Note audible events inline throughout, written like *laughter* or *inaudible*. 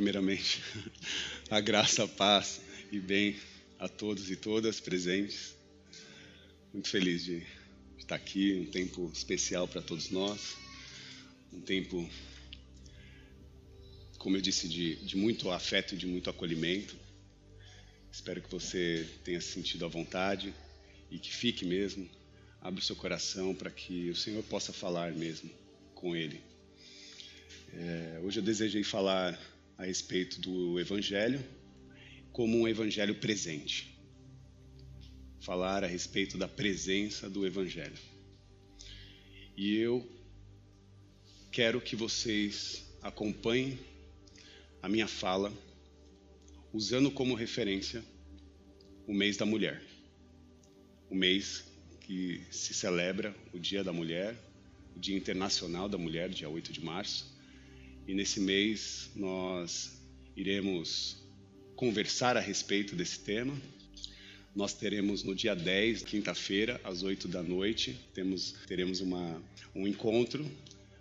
primeiramente, *laughs* a graça, a paz e bem a todos e todas presentes. Muito feliz de estar aqui, um tempo especial para todos nós, um tempo, como eu disse, de, de muito afeto e de muito acolhimento. Espero que você tenha sentido à vontade e que fique mesmo. Abra o seu coração para que o Senhor possa falar mesmo com Ele. É, hoje eu desejei falar a respeito do Evangelho como um Evangelho presente. Falar a respeito da presença do Evangelho. E eu quero que vocês acompanhem a minha fala usando como referência o mês da mulher. O mês que se celebra o Dia da Mulher, o Dia Internacional da Mulher, dia 8 de março. E nesse mês nós iremos conversar a respeito desse tema. Nós teremos no dia 10, quinta-feira, às 8 da noite, temos, teremos uma, um encontro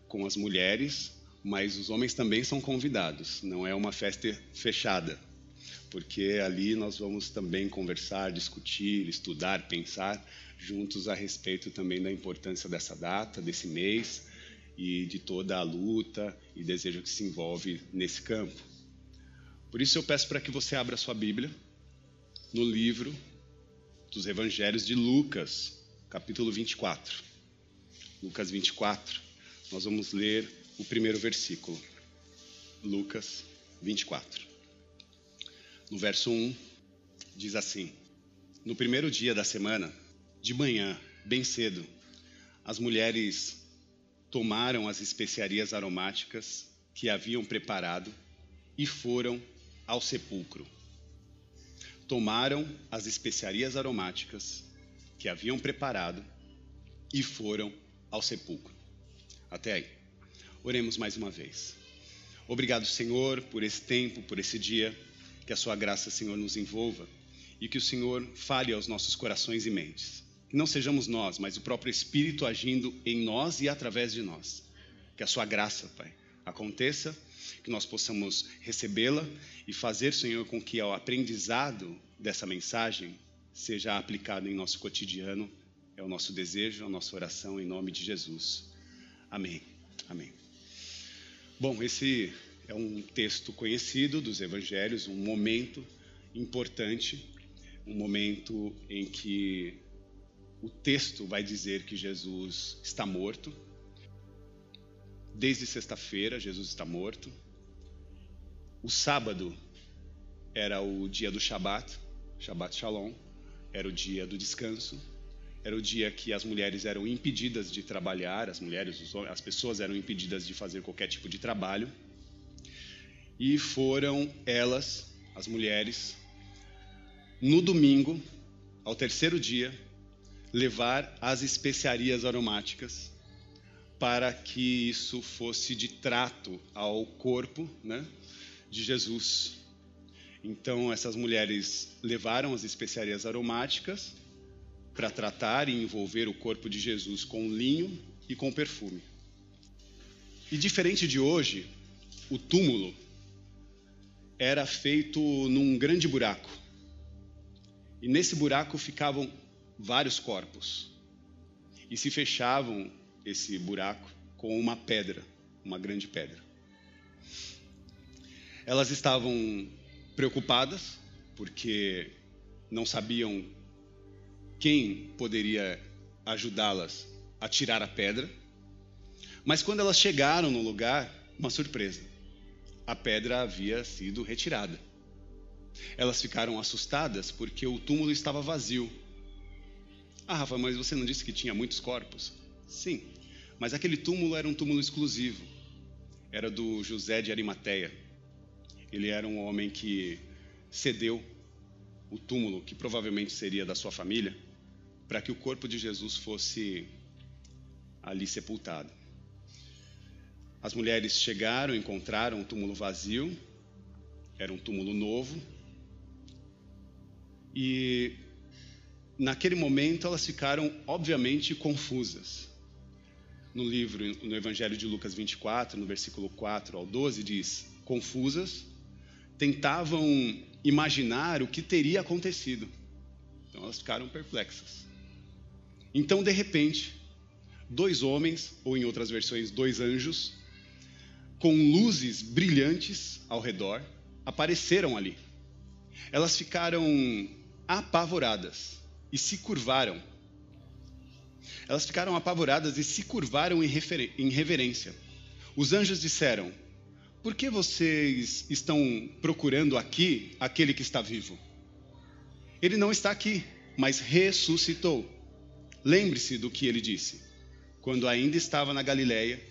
com as mulheres, mas os homens também são convidados, não é uma festa fechada, porque ali nós vamos também conversar, discutir, estudar, pensar juntos a respeito também da importância dessa data, desse mês e de toda a luta e desejo que se envolve nesse campo. Por isso eu peço para que você abra sua Bíblia no livro dos Evangelhos de Lucas, capítulo 24. Lucas 24. Nós vamos ler o primeiro versículo. Lucas 24. No verso 1 diz assim: No primeiro dia da semana, de manhã, bem cedo, as mulheres tomaram as especiarias aromáticas que haviam preparado e foram ao sepulcro. Tomaram as especiarias aromáticas que haviam preparado e foram ao sepulcro. Até aí. Oremos mais uma vez. Obrigado, Senhor, por esse tempo, por esse dia. Que a Sua graça, Senhor, nos envolva e que o Senhor fale aos nossos corações e mentes que não sejamos nós, mas o próprio Espírito agindo em nós e através de nós. Que a sua graça, Pai, aconteça, que nós possamos recebê-la e fazer, Senhor, com que o aprendizado dessa mensagem seja aplicado em nosso cotidiano. É o nosso desejo, a nossa oração em nome de Jesus. Amém. Amém. Bom, esse é um texto conhecido dos evangelhos, um momento importante, um momento em que o texto vai dizer que Jesus está morto. Desde sexta-feira, Jesus está morto. O sábado era o dia do Shabat, Shabat Shalom, era o dia do descanso, era o dia que as mulheres eram impedidas de trabalhar, as mulheres, as pessoas eram impedidas de fazer qualquer tipo de trabalho. E foram elas, as mulheres, no domingo, ao terceiro dia, levar as especiarias aromáticas para que isso fosse de trato ao corpo né, de Jesus. Então, essas mulheres levaram as especiarias aromáticas para tratar e envolver o corpo de Jesus com linho e com perfume. E diferente de hoje, o túmulo era feito num grande buraco. E nesse buraco ficavam vários corpos e se fechavam esse buraco com uma pedra, uma grande pedra. Elas estavam preocupadas porque não sabiam quem poderia ajudá-las a tirar a pedra. Mas quando elas chegaram no lugar, uma surpresa. A pedra havia sido retirada. Elas ficaram assustadas porque o túmulo estava vazio ah, Rafa, mas você não disse que tinha muitos corpos? Sim, mas aquele túmulo era um túmulo exclusivo. Era do José de Arimateia. Ele era um homem que cedeu o túmulo, que provavelmente seria da sua família, para que o corpo de Jesus fosse ali sepultado. As mulheres chegaram, encontraram um túmulo vazio, era um túmulo novo, e naquele momento elas ficaram obviamente confusas. No livro, no Evangelho de Lucas 24, no versículo 4 ao 12, diz: confusas, tentavam imaginar o que teria acontecido. Então elas ficaram perplexas. Então, de repente, dois homens, ou em outras versões, dois anjos, com luzes brilhantes ao redor, apareceram ali. Elas ficaram apavoradas e se curvaram. Elas ficaram apavoradas e se curvaram em reverência. Os anjos disseram: Por que vocês estão procurando aqui aquele que está vivo? Ele não está aqui, mas ressuscitou. Lembre-se do que ele disse. Quando ainda estava na Galileia,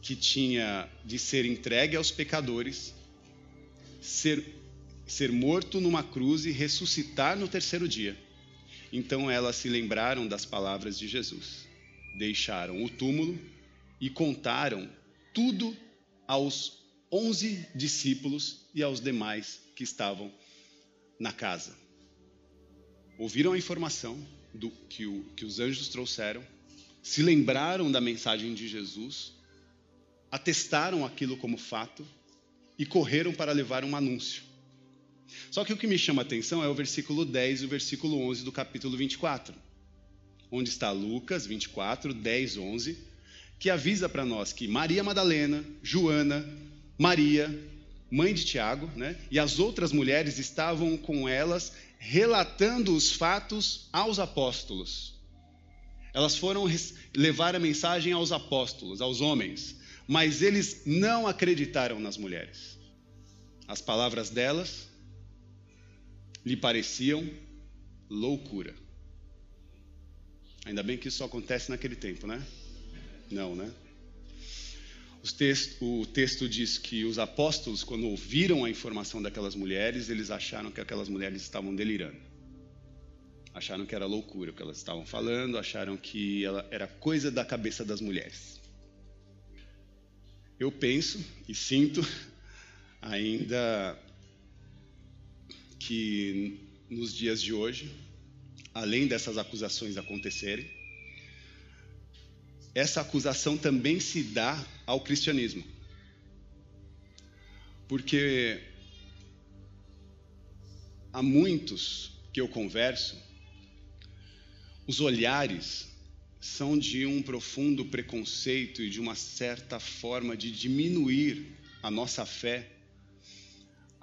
que tinha de ser entregue aos pecadores, ser, ser morto numa cruz e ressuscitar no terceiro dia. Então elas se lembraram das palavras de Jesus, deixaram o túmulo e contaram tudo aos onze discípulos e aos demais que estavam na casa. Ouviram a informação do que, o, que os anjos trouxeram, se lembraram da mensagem de Jesus, atestaram aquilo como fato e correram para levar um anúncio. Só que o que me chama a atenção é o versículo 10 e o versículo 11 do capítulo 24, onde está Lucas 24, 10, 11, que avisa para nós que Maria Madalena, Joana, Maria, mãe de Tiago, né, e as outras mulheres estavam com elas relatando os fatos aos apóstolos. Elas foram levar a mensagem aos apóstolos, aos homens, mas eles não acreditaram nas mulheres. As palavras delas lhe pareciam loucura. Ainda bem que isso só acontece naquele tempo, né? Não, né? O texto diz que os apóstolos, quando ouviram a informação daquelas mulheres, eles acharam que aquelas mulheres estavam delirando. Acharam que era loucura o que elas estavam falando, acharam que era coisa da cabeça das mulheres. Eu penso e sinto ainda que nos dias de hoje, além dessas acusações acontecerem, essa acusação também se dá ao cristianismo. Porque há muitos que eu converso, os olhares são de um profundo preconceito e de uma certa forma de diminuir a nossa fé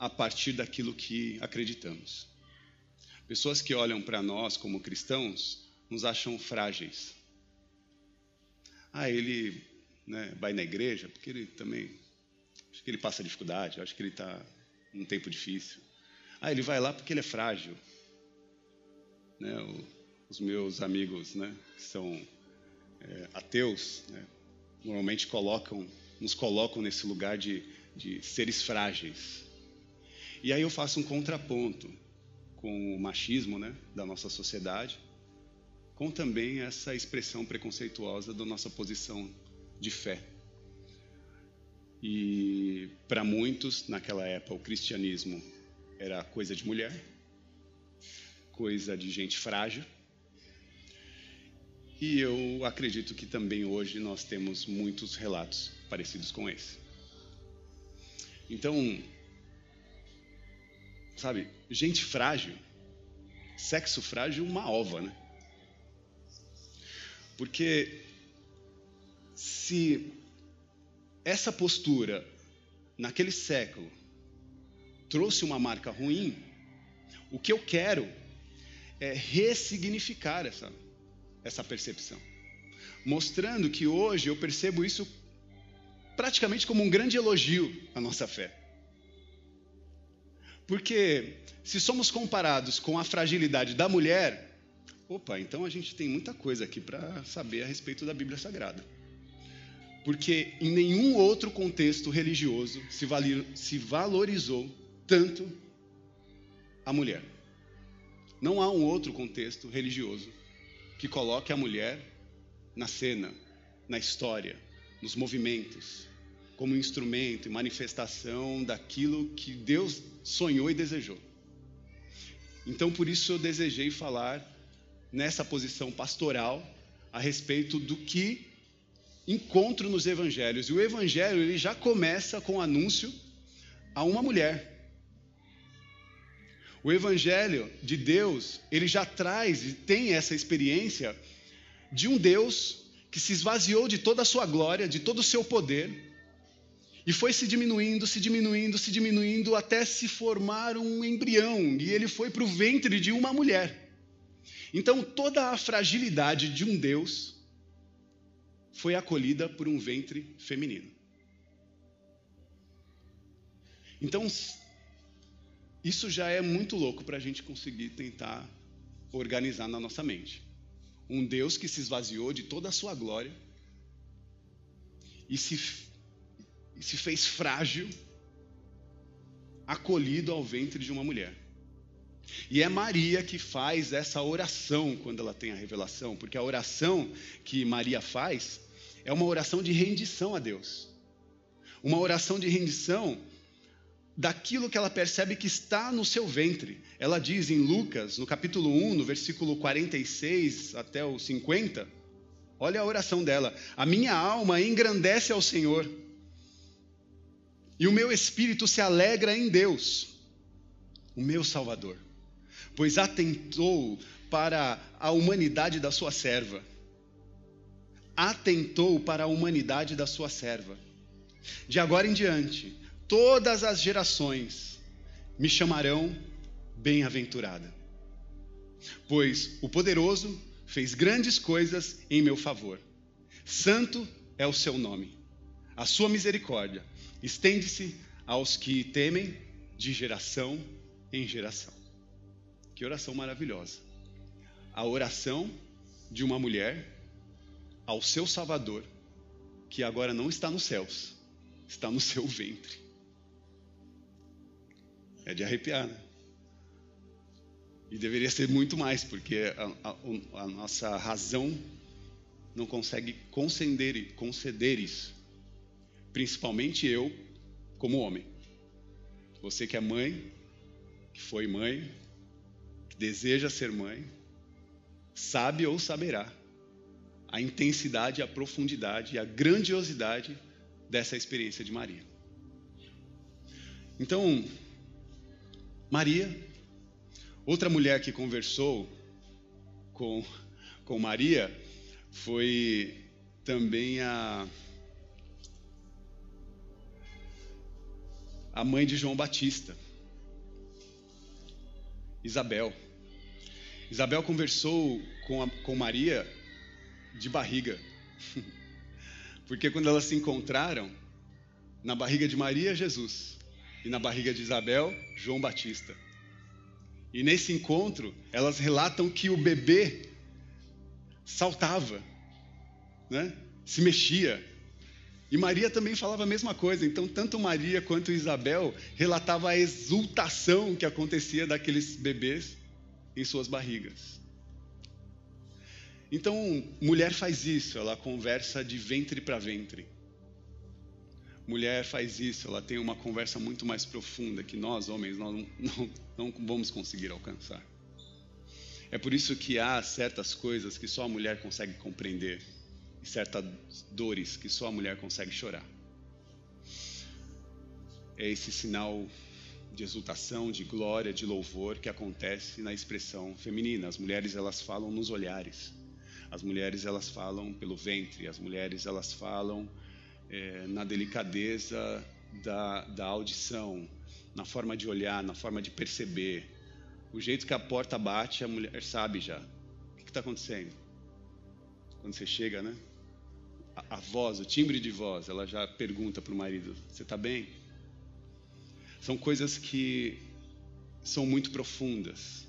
a partir daquilo que acreditamos. Pessoas que olham para nós como cristãos nos acham frágeis. Ah, ele né, vai na igreja porque ele também acho que ele passa dificuldade, acho que ele está num tempo difícil. Ah, ele vai lá porque ele é frágil. Né, o, os meus amigos, né, que são é, ateus, né, normalmente colocam, nos colocam nesse lugar de, de seres frágeis. E aí eu faço um contraponto com o machismo né, da nossa sociedade, com também essa expressão preconceituosa da nossa posição de fé. E para muitos, naquela época, o cristianismo era coisa de mulher, coisa de gente frágil. E eu acredito que também hoje nós temos muitos relatos parecidos com esse. Então, sabe, gente frágil, sexo frágil, uma ova, né? Porque se essa postura naquele século trouxe uma marca ruim, o que eu quero é ressignificar essa, essa percepção, mostrando que hoje eu percebo isso praticamente como um grande elogio à nossa fé. Porque se somos comparados com a fragilidade da mulher, opa, então a gente tem muita coisa aqui para saber a respeito da Bíblia Sagrada. Porque em nenhum outro contexto religioso se valorizou tanto a mulher. Não há um outro contexto religioso que coloque a mulher na cena, na história, nos movimentos, como instrumento e manifestação daquilo que Deus sonhou e desejou. Então, por isso eu desejei falar nessa posição pastoral a respeito do que encontro nos evangelhos. E o evangelho ele já começa com o anúncio a uma mulher. O evangelho de Deus, ele já traz e tem essa experiência de um Deus que se esvaziou de toda a sua glória, de todo o seu poder, e foi se diminuindo, se diminuindo, se diminuindo, até se formar um embrião, e ele foi para o ventre de uma mulher. Então, toda a fragilidade de um Deus foi acolhida por um ventre feminino. Então, isso já é muito louco para a gente conseguir tentar organizar na nossa mente. Um Deus que se esvaziou de toda a sua glória e se, e se fez frágil, acolhido ao ventre de uma mulher. E é Maria que faz essa oração quando ela tem a revelação, porque a oração que Maria faz é uma oração de rendição a Deus. Uma oração de rendição daquilo que ela percebe que está no seu ventre. Ela diz em Lucas, no capítulo 1, no versículo 46 até o 50, olha a oração dela: A minha alma engrandece ao Senhor, e o meu espírito se alegra em Deus, o meu Salvador, pois atentou para a humanidade da sua serva. Atentou para a humanidade da sua serva. De agora em diante, todas as gerações me chamarão bem-aventurada. Pois o poderoso fez grandes coisas em meu favor. Santo é o seu nome. A sua misericórdia estende-se aos que temem de geração em geração. Que oração maravilhosa. A oração de uma mulher ao seu Salvador, que agora não está nos céus, está no seu ventre. É de arrepiar, né? E deveria ser muito mais, porque a, a, a nossa razão não consegue conceder, conceder isso. Principalmente eu, como homem. Você que é mãe, que foi mãe, que deseja ser mãe, sabe ou saberá a intensidade, a profundidade e a grandiosidade dessa experiência de Maria. Então, Maria, outra mulher que conversou com, com Maria foi também a, a mãe de João Batista, Isabel. Isabel conversou com, a, com Maria de barriga, *laughs* porque quando elas se encontraram, na barriga de Maria, Jesus, e na barriga de Isabel, João Batista. E nesse encontro, elas relatam que o bebê saltava, né? se mexia. E Maria também falava a mesma coisa. Então, tanto Maria quanto Isabel relatavam a exultação que acontecia daqueles bebês em suas barrigas. Então, mulher faz isso, ela conversa de ventre para ventre mulher faz isso, ela tem uma conversa muito mais profunda que nós, homens, nós não, *laughs* não, não vamos conseguir alcançar. É por isso que há certas coisas que só a mulher consegue compreender e certas dores que só a mulher consegue chorar. É esse sinal de exultação, de glória, de louvor que acontece na expressão feminina. As mulheres elas falam nos olhares. As mulheres elas falam pelo ventre, as mulheres elas falam é, na delicadeza da, da audição, na forma de olhar, na forma de perceber. O jeito que a porta bate, a mulher sabe já. O que está acontecendo? Quando você chega, né? A, a, voz, o timbre de voz, ela já pergunta para o marido: Você está bem? São coisas que são muito profundas.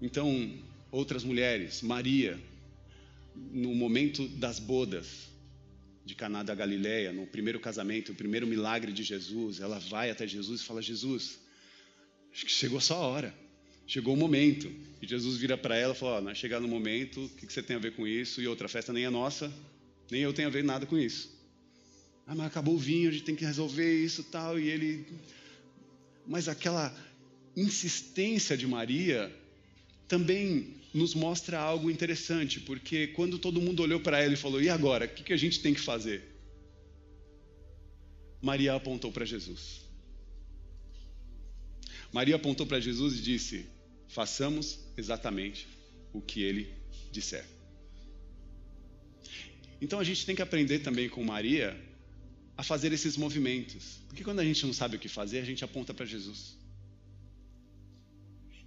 Então, outras mulheres, Maria, no momento das bodas, de Caná da Galileia, no primeiro casamento, o primeiro milagre de Jesus, ela vai até Jesus e fala: Jesus, acho que chegou a sua hora, chegou o momento. E Jesus vira para ela e fala: oh, é chegar no momento, o que você tem a ver com isso? E outra festa nem é nossa, nem eu tenho a ver nada com isso. Ah, mas acabou o vinho, a gente tem que resolver isso tal. E ele. Mas aquela insistência de Maria também nos mostra algo interessante, porque quando todo mundo olhou para ela e falou: e agora? O que, que a gente tem que fazer? Maria apontou para Jesus. Maria apontou para Jesus e disse: façamos exatamente o que ele disser. Então a gente tem que aprender também com Maria a fazer esses movimentos. Porque quando a gente não sabe o que fazer, a gente aponta para Jesus.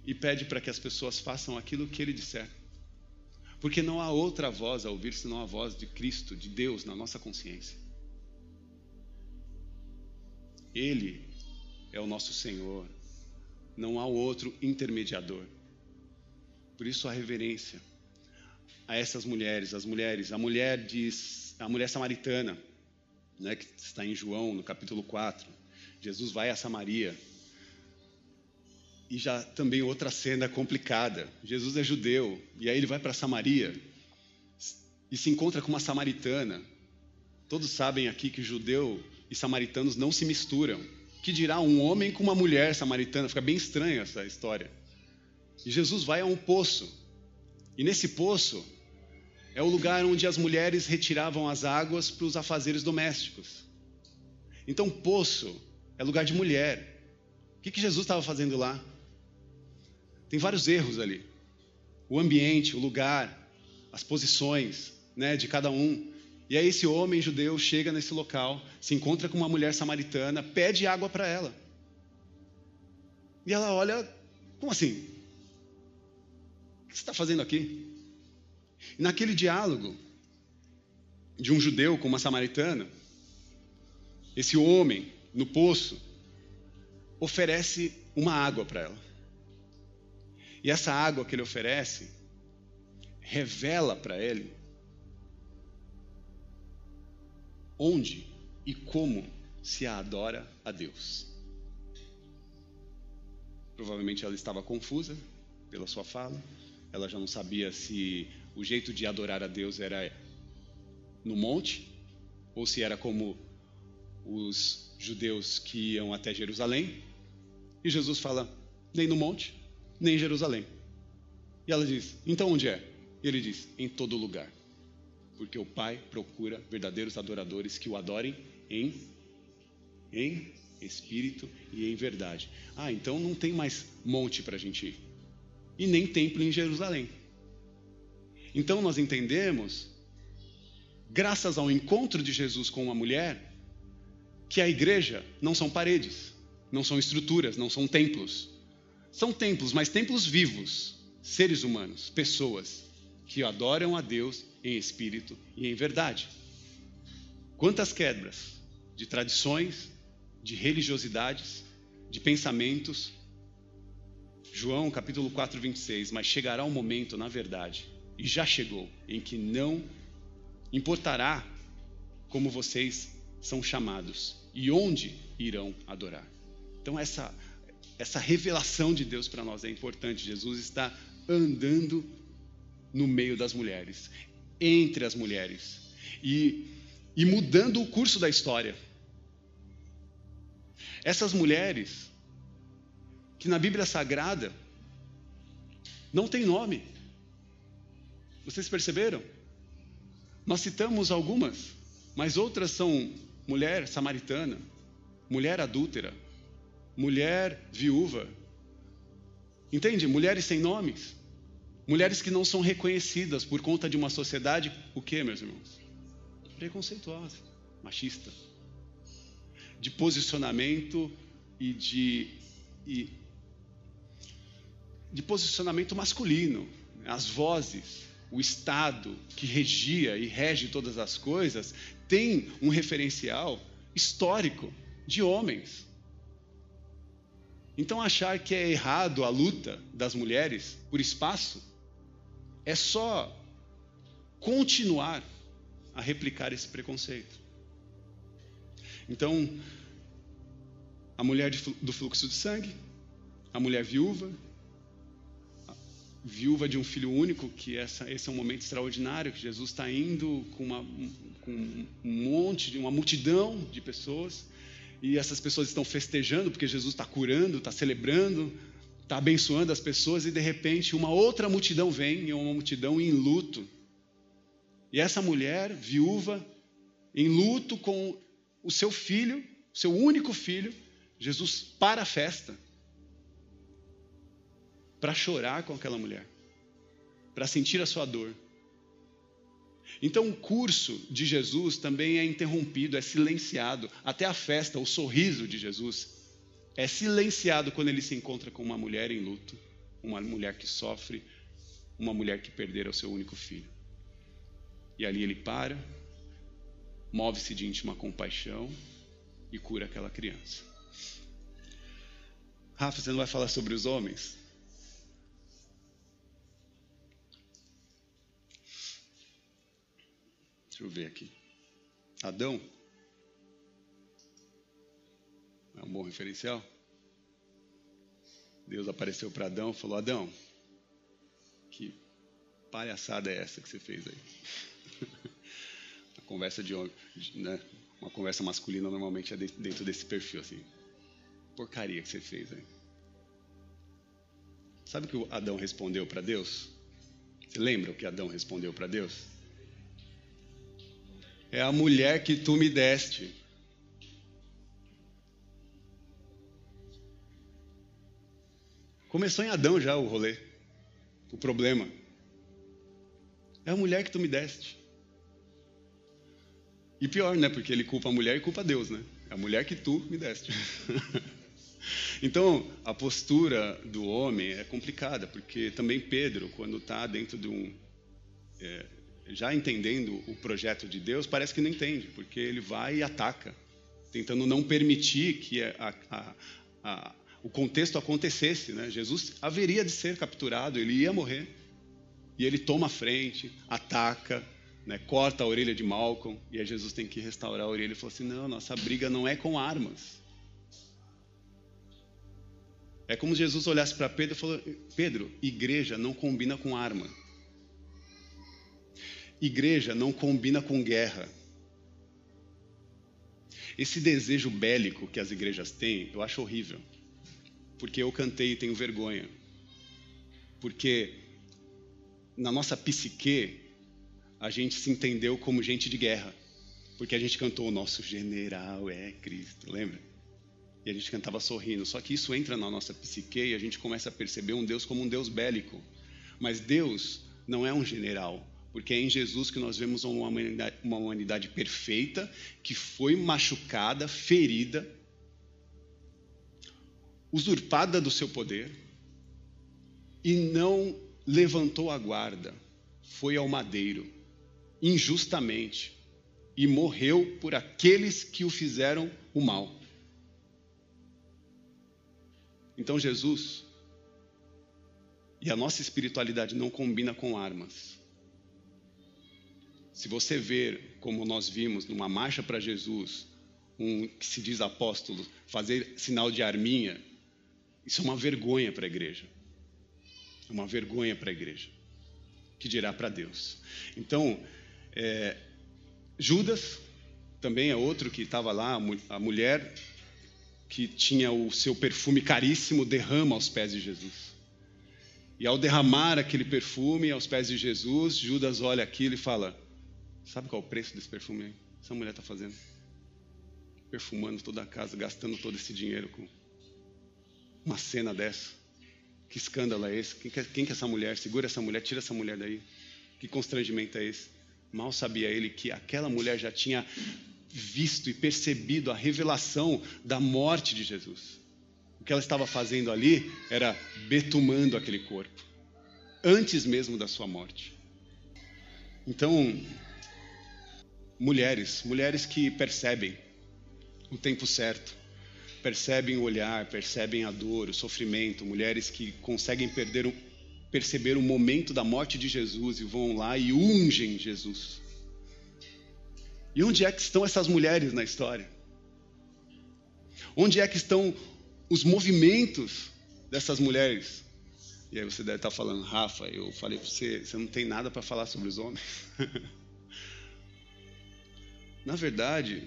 E pede para que as pessoas façam aquilo que ele disser. Porque não há outra voz a ouvir senão a voz de Cristo, de Deus na nossa consciência. Ele é o nosso Senhor. Não há outro intermediador. Por isso a reverência a essas mulheres, as mulheres, a mulher diz, a mulher samaritana, né, que está em João, no capítulo 4. Jesus vai a Samaria. E já também outra cena complicada. Jesus é judeu, e aí ele vai para Samaria e se encontra com uma samaritana. Todos sabem aqui que judeu e samaritanos não se misturam. Que dirá um homem com uma mulher samaritana? Fica bem estranha essa história. E Jesus vai a um poço. E nesse poço é o lugar onde as mulheres retiravam as águas para os afazeres domésticos. Então, poço é lugar de mulher. O que, que Jesus estava fazendo lá? Tem vários erros ali. O ambiente, o lugar, as posições né, de cada um. E aí, esse homem judeu chega nesse local, se encontra com uma mulher samaritana, pede água para ela. E ela olha, como assim? O que você está fazendo aqui? E naquele diálogo de um judeu com uma samaritana, esse homem no poço oferece uma água para ela. E essa água que ele oferece revela para ele onde e como se adora a Deus. Provavelmente ela estava confusa pela sua fala, ela já não sabia se o jeito de adorar a Deus era no monte, ou se era como os judeus que iam até Jerusalém. E Jesus fala: nem no monte, nem em Jerusalém. E ela diz: então onde é? E ele diz: em todo lugar. Porque o Pai procura verdadeiros adoradores que o adorem em, em espírito e em verdade. Ah, então não tem mais monte para a gente ir. E nem templo em Jerusalém. Então nós entendemos, graças ao encontro de Jesus com uma mulher, que a igreja não são paredes, não são estruturas, não são templos. São templos, mas templos vivos, seres humanos, pessoas que adoram a Deus em espírito e em verdade. Quantas quebras de tradições, de religiosidades, de pensamentos. João capítulo 4, 26. Mas chegará um momento, na verdade, e já chegou, em que não importará como vocês são chamados e onde irão adorar. Então essa essa revelação de Deus para nós é importante. Jesus está andando no meio das mulheres, entre as mulheres e e mudando o curso da história. Essas mulheres que na Bíblia Sagrada não tem nome. Vocês perceberam? Nós citamos algumas, mas outras são mulher samaritana, mulher adúltera, mulher viúva. Entende? Mulheres sem nomes. Mulheres que não são reconhecidas por conta de uma sociedade, o que, meus irmãos? Preconceituosa, machista. De posicionamento e de, e, de posicionamento masculino. As vozes o Estado que regia e rege todas as coisas, tem um referencial histórico de homens. Então, achar que é errado a luta das mulheres por espaço é só continuar a replicar esse preconceito. Então, a mulher do fluxo de sangue, a mulher viúva, viúva de um filho único, que essa, esse é um momento extraordinário, que Jesus está indo com, uma, com um monte, uma multidão de pessoas, e essas pessoas estão festejando porque Jesus está curando, está celebrando, está abençoando as pessoas, e de repente uma outra multidão vem, e é uma multidão em luto. E essa mulher, viúva, em luto com o seu filho, seu único filho, Jesus para a festa para chorar com aquela mulher, para sentir a sua dor. Então, o curso de Jesus também é interrompido, é silenciado. Até a festa, o sorriso de Jesus é silenciado quando ele se encontra com uma mulher em luto, uma mulher que sofre, uma mulher que perdera o seu único filho. E ali ele para, move-se de íntima compaixão e cura aquela criança. Rafa, você não vai falar sobre os homens? Deixa eu ver aqui. Adão. É um bom referencial. Deus apareceu para Adão e falou: Adão, que palhaçada é essa que você fez aí? *laughs* conversa de homem, né? uma conversa masculina normalmente é dentro desse perfil assim. Porcaria que você fez aí. Sabe o que Adão respondeu para Deus? Você lembra o que Adão respondeu para Deus? É a mulher que tu me deste. Começou em Adão já o rolê, o problema. É a mulher que tu me deste. E pior, né? Porque ele culpa a mulher e culpa Deus, né? É a mulher que tu me deste. *laughs* então, a postura do homem é complicada, porque também Pedro, quando está dentro de um. É, já entendendo o projeto de Deus, parece que não entende, porque ele vai e ataca, tentando não permitir que a, a, a, o contexto acontecesse. Né? Jesus haveria de ser capturado, ele ia morrer. E ele toma a frente, ataca, né, corta a orelha de Malcolm, e aí Jesus tem que restaurar a orelha e falou assim: não, nossa briga não é com armas. É como se Jesus olhasse para Pedro e falou: Pedro, igreja não combina com arma. Igreja não combina com guerra. Esse desejo bélico que as igrejas têm, eu acho horrível. Porque eu cantei e tenho vergonha. Porque na nossa psique, a gente se entendeu como gente de guerra. Porque a gente cantou o nosso general é Cristo, lembra? E a gente cantava sorrindo. Só que isso entra na nossa psique e a gente começa a perceber um Deus como um Deus bélico. Mas Deus não é um general, porque é em Jesus que nós vemos uma humanidade, uma humanidade perfeita, que foi machucada, ferida, usurpada do seu poder, e não levantou a guarda, foi ao madeiro, injustamente, e morreu por aqueles que o fizeram o mal. Então Jesus e a nossa espiritualidade não combina com armas. Se você ver, como nós vimos numa marcha para Jesus, um que se diz apóstolo, fazer sinal de arminha, isso é uma vergonha para a igreja. É uma vergonha para a igreja. Que dirá para Deus. Então, é, Judas também é outro que estava lá, a mulher que tinha o seu perfume caríssimo derrama aos pés de Jesus. E ao derramar aquele perfume aos pés de Jesus, Judas olha aquilo e fala: Sabe qual é o preço desse perfume aí? Essa mulher está fazendo. Perfumando toda a casa, gastando todo esse dinheiro com uma cena dessa. Que escândalo é esse? Quem que, é, quem que é essa mulher? Segura essa mulher, tira essa mulher daí. Que constrangimento é esse? Mal sabia ele que aquela mulher já tinha visto e percebido a revelação da morte de Jesus. O que ela estava fazendo ali era betumando aquele corpo, antes mesmo da sua morte. Então, mulheres, mulheres que percebem o tempo certo, percebem o olhar, percebem a dor, o sofrimento, mulheres que conseguem perder, perceber o momento da morte de Jesus e vão lá e ungem Jesus. E onde é que estão essas mulheres na história? Onde é que estão os movimentos dessas mulheres? E aí você deve estar falando, Rafa, eu falei para você, você não tem nada para falar sobre os homens. *laughs* Na verdade,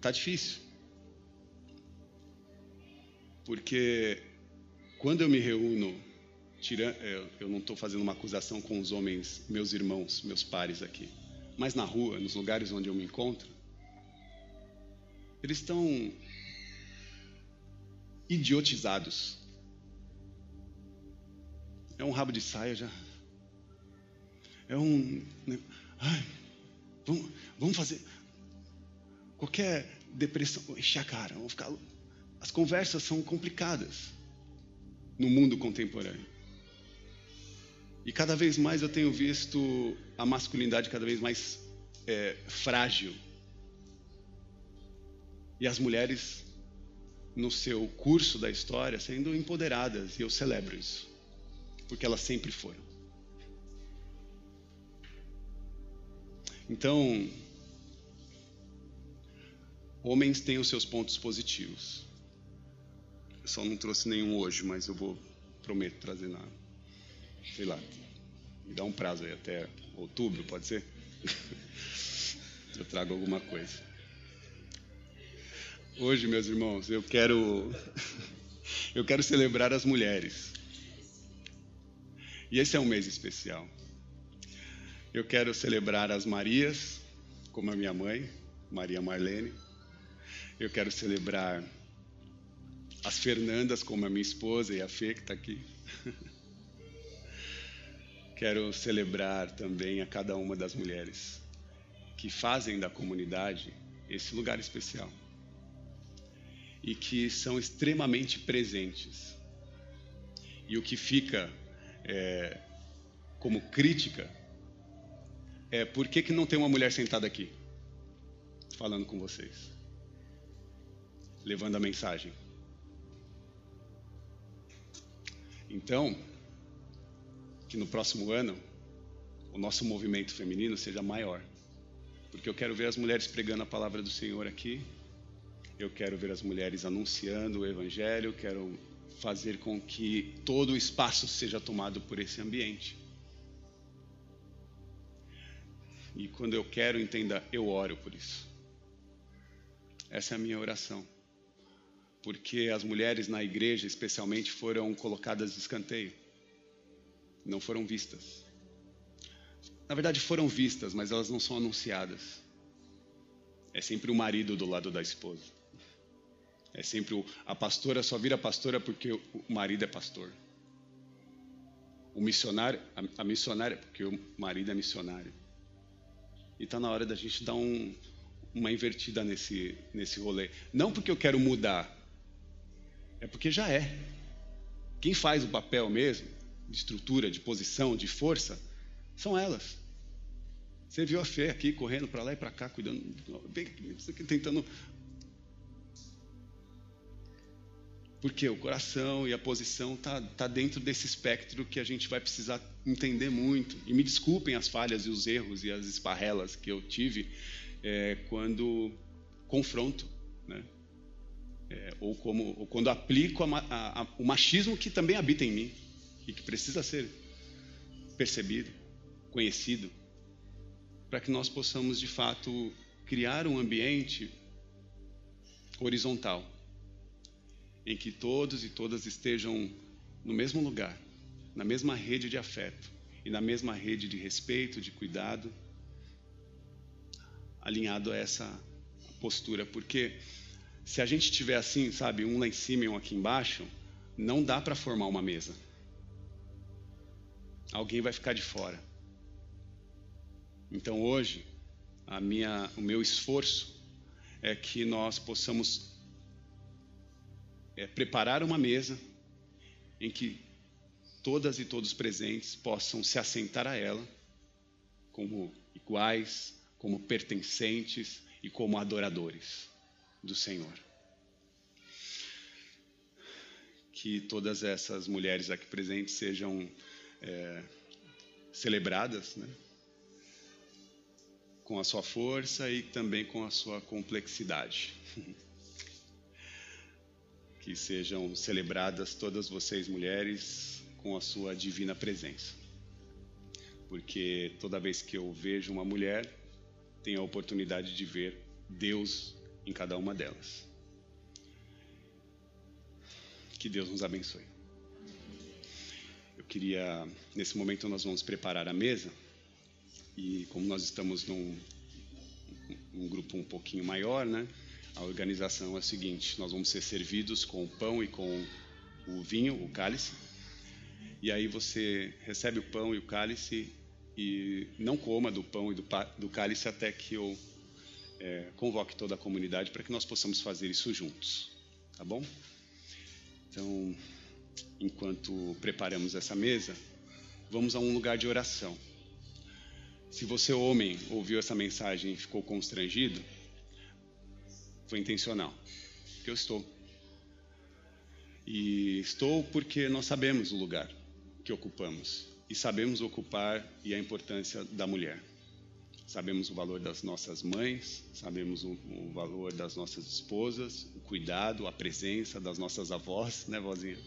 tá difícil. Porque quando eu me reúno, é, eu não estou fazendo uma acusação com os homens, meus irmãos, meus pares aqui, mas na rua, nos lugares onde eu me encontro, eles estão idiotizados. É um rabo de saia já. É um. Né? Ai, vamos, vamos fazer. Qualquer depressão. Encher a cara, vamos ficar. As conversas são complicadas no mundo contemporâneo. E cada vez mais eu tenho visto a masculinidade cada vez mais é, frágil. E as mulheres, no seu curso da história, sendo empoderadas. E eu celebro isso. Porque elas sempre foram. Então, homens têm os seus pontos positivos. Eu só não trouxe nenhum hoje, mas eu vou, prometo trazer na, sei lá, me dá um prazo aí até outubro, pode ser? *laughs* eu trago alguma coisa. Hoje, meus irmãos, eu quero *laughs* eu quero celebrar as mulheres. E esse é um mês especial. Eu quero celebrar as Marias, como a minha mãe, Maria Marlene. Eu quero celebrar as Fernandas, como a minha esposa e a Fê, que está aqui. *laughs* Quero celebrar também a cada uma das mulheres que fazem da comunidade esse lugar especial e que são extremamente presentes. E o que fica é, como crítica é por que, que não tem uma mulher sentada aqui falando com vocês, levando a mensagem. Então, que no próximo ano o nosso movimento feminino seja maior. Porque eu quero ver as mulheres pregando a palavra do Senhor aqui. Eu quero ver as mulheres anunciando o evangelho, quero fazer com que todo o espaço seja tomado por esse ambiente. E quando eu quero, entenda, eu oro por isso. Essa é a minha oração. Porque as mulheres na igreja, especialmente, foram colocadas de escanteio não foram vistas. Na verdade, foram vistas, mas elas não são anunciadas. É sempre o marido do lado da esposa. É sempre o, a pastora só vira pastora porque o, marido é pastor. O missionário, a, a missionária porque o marido é missionário. E está na hora da gente dar um, uma invertida nesse, nesse rolê. Não porque eu quero mudar, é porque já é. Quem faz o papel mesmo de estrutura, de posição, de força, são elas. Você viu a fé aqui correndo para lá e para cá, cuidando, tentando. Porque o coração e a posição tá, tá dentro desse espectro que a gente vai precisar entender muito. E me desculpem as falhas e os erros e as esparrelas que eu tive é, quando confronto, né? É, ou, como, ou quando aplico a, a, a, o machismo que também habita em mim e que precisa ser percebido, conhecido, para que nós possamos de fato criar um ambiente horizontal em que todos e todas estejam no mesmo lugar, na mesma rede de afeto e na mesma rede de respeito, de cuidado, alinhado a essa postura, porque se a gente tiver assim, sabe, um lá em cima e um aqui embaixo, não dá para formar uma mesa alguém vai ficar de fora. Então hoje, a minha, o meu esforço é que nós possamos é, preparar uma mesa em que todas e todos presentes possam se assentar a ela como iguais, como pertencentes e como adoradores do Senhor. Que todas essas mulheres aqui presentes sejam é, celebradas, né? com a sua força e também com a sua complexidade. *laughs* que sejam celebradas todas vocês mulheres com a sua divina presença. Porque toda vez que eu vejo uma mulher, tenho a oportunidade de ver Deus em cada uma delas. Que Deus nos abençoe. Eu queria, nesse momento, nós vamos preparar a mesa. E como nós estamos num, num grupo um pouquinho maior, né? A organização é a seguinte: nós vamos ser servidos com o pão e com o vinho, o cálice. E aí você recebe o pão e o cálice e não coma do pão e do, do cálice até que eu é, convoque toda a comunidade para que nós possamos fazer isso juntos, tá bom? Então, enquanto preparamos essa mesa, vamos a um lugar de oração. Se você, homem, ouviu essa mensagem e ficou constrangido, foi intencional. Que eu estou. E estou porque nós sabemos o lugar que ocupamos e sabemos ocupar e a importância da mulher. Sabemos o valor das nossas mães, sabemos o, o, valor das nossas esposas, o cuidado, a presença das nossas avós, né, vozinha?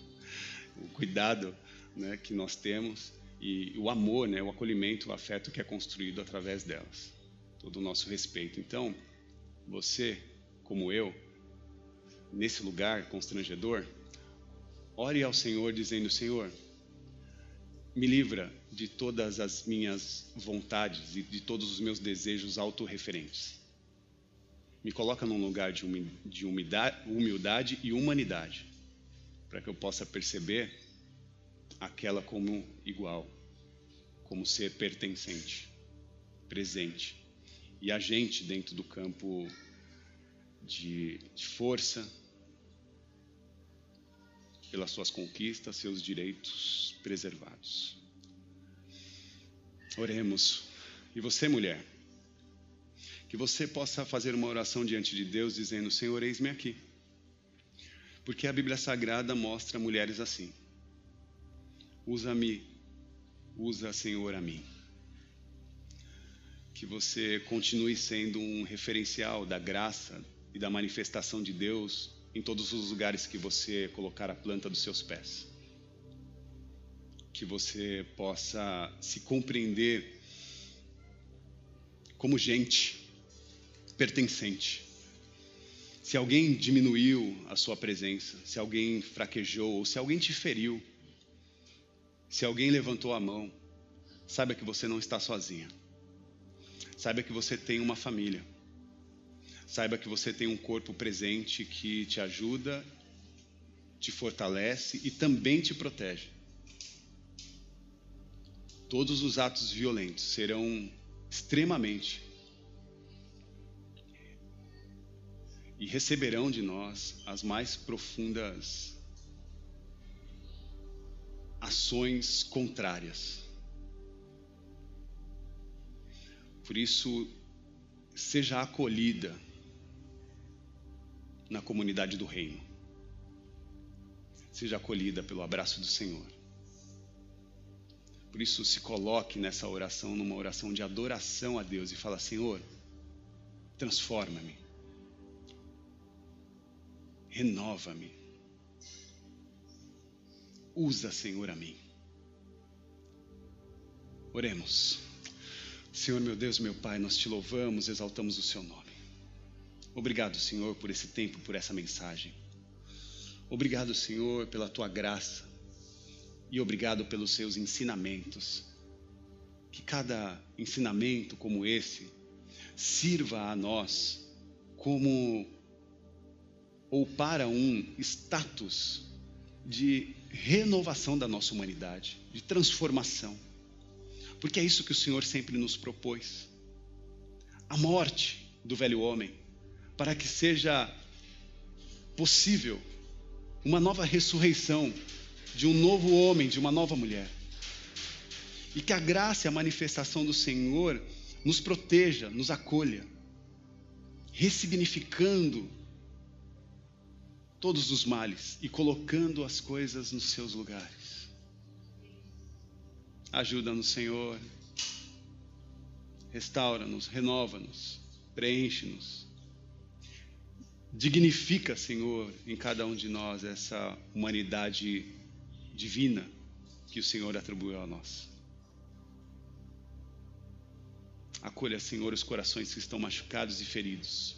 O cuidado né, que nós temos e o amor, né, o acolhimento, o afeto que é construído através delas. Todo o nosso respeito. Então, você, como eu, nesse lugar constrangedor, ore ao Senhor dizendo: Senhor, me livra de todas as minhas vontades e de todos os meus desejos autorreferentes. Me coloca num lugar de humildade e humanidade, para que eu possa perceber aquela como igual, como ser pertencente, presente e agente dentro do campo de, de força, pelas suas conquistas, seus direitos preservados. Oremos. E você, mulher, que você possa fazer uma oração diante de Deus dizendo: Senhor, eis-me aqui. Porque a Bíblia Sagrada mostra mulheres assim. Usa-me, usa, Senhor, a mim. Que você continue sendo um referencial da graça e da manifestação de Deus em todos os lugares que você colocar a planta dos seus pés. Que você possa se compreender como gente pertencente. Se alguém diminuiu a sua presença, se alguém fraquejou, ou se alguém te feriu, se alguém levantou a mão, saiba que você não está sozinha. Saiba que você tem uma família Saiba que você tem um corpo presente que te ajuda, te fortalece e também te protege. Todos os atos violentos serão extremamente e receberão de nós as mais profundas ações contrárias. Por isso, seja acolhida na comunidade do reino. Seja acolhida pelo abraço do Senhor. Por isso, se coloque nessa oração, numa oração de adoração a Deus e fala: Senhor, transforma-me, renova-me, usa, Senhor, a mim. Oremos. Senhor, meu Deus, meu Pai, nós te louvamos, exaltamos o Seu nome. Obrigado, Senhor, por esse tempo, por essa mensagem. Obrigado, Senhor, pela tua graça e obrigado pelos seus ensinamentos. Que cada ensinamento como esse sirva a nós como ou para um status de renovação da nossa humanidade, de transformação. Porque é isso que o Senhor sempre nos propôs. A morte do velho homem para que seja possível uma nova ressurreição de um novo homem, de uma nova mulher. E que a graça e a manifestação do Senhor nos proteja, nos acolha, ressignificando todos os males e colocando as coisas nos seus lugares. Ajuda-nos, Senhor. Restaura-nos, renova-nos, preenche-nos Dignifica, Senhor, em cada um de nós essa humanidade divina que o Senhor atribuiu a nós. Acolha, Senhor, os corações que estão machucados e feridos.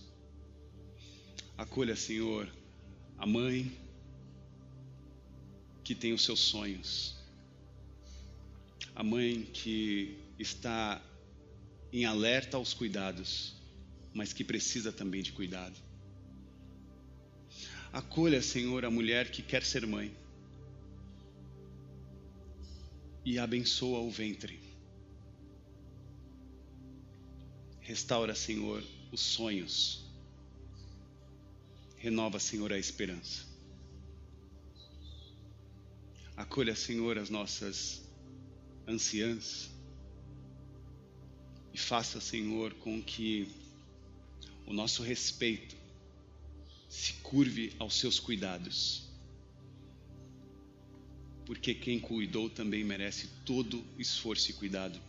Acolha, Senhor, a mãe que tem os seus sonhos. A mãe que está em alerta aos cuidados, mas que precisa também de cuidado. Acolha, Senhor, a mulher que quer ser mãe. E abençoa o ventre. Restaura, Senhor, os sonhos. Renova, Senhor, a esperança. Acolha, Senhor, as nossas anciãs. E faça, Senhor, com que o nosso respeito se curve aos seus cuidados. Porque quem cuidou também merece todo esforço e cuidado.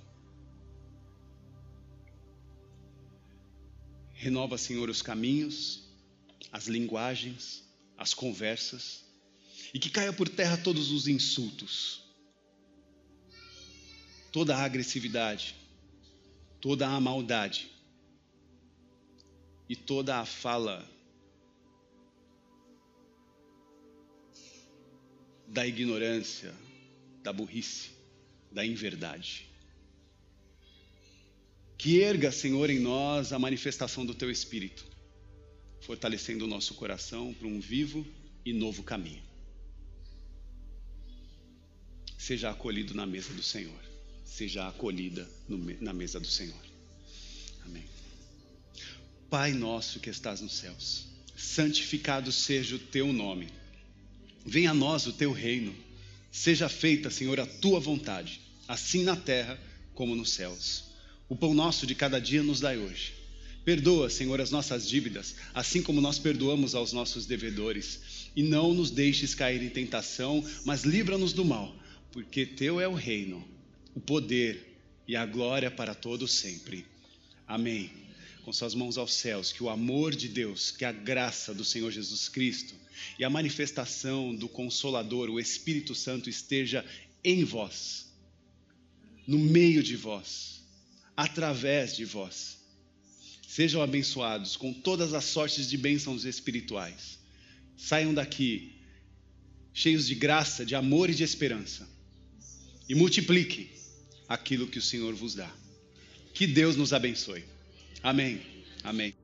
Renova, Senhor, os caminhos, as linguagens, as conversas, e que caia por terra todos os insultos, toda a agressividade, toda a maldade e toda a fala da ignorância, da burrice, da inverdade. Que erga, Senhor, em nós a manifestação do Teu Espírito, fortalecendo o nosso coração para um vivo e novo caminho. Seja acolhido na mesa do Senhor, seja acolhida no, na mesa do Senhor. Amém. Pai nosso que estás nos céus, santificado seja o Teu nome Venha a nós o teu reino. Seja feita, Senhor, a tua vontade, assim na terra como nos céus. O pão nosso de cada dia nos dai hoje. Perdoa, Senhor, as nossas dívidas, assim como nós perdoamos aos nossos devedores. E não nos deixes cair em tentação, mas livra-nos do mal, porque teu é o reino, o poder e a glória para todos sempre. Amém. Com suas mãos aos céus, que o amor de Deus, que a graça do Senhor Jesus Cristo, e a manifestação do Consolador, o Espírito Santo, esteja em vós, no meio de vós, através de vós. Sejam abençoados com todas as sortes de bênçãos espirituais. Saiam daqui cheios de graça, de amor e de esperança. E multipliquem aquilo que o Senhor vos dá. Que Deus nos abençoe. Amém. Amém.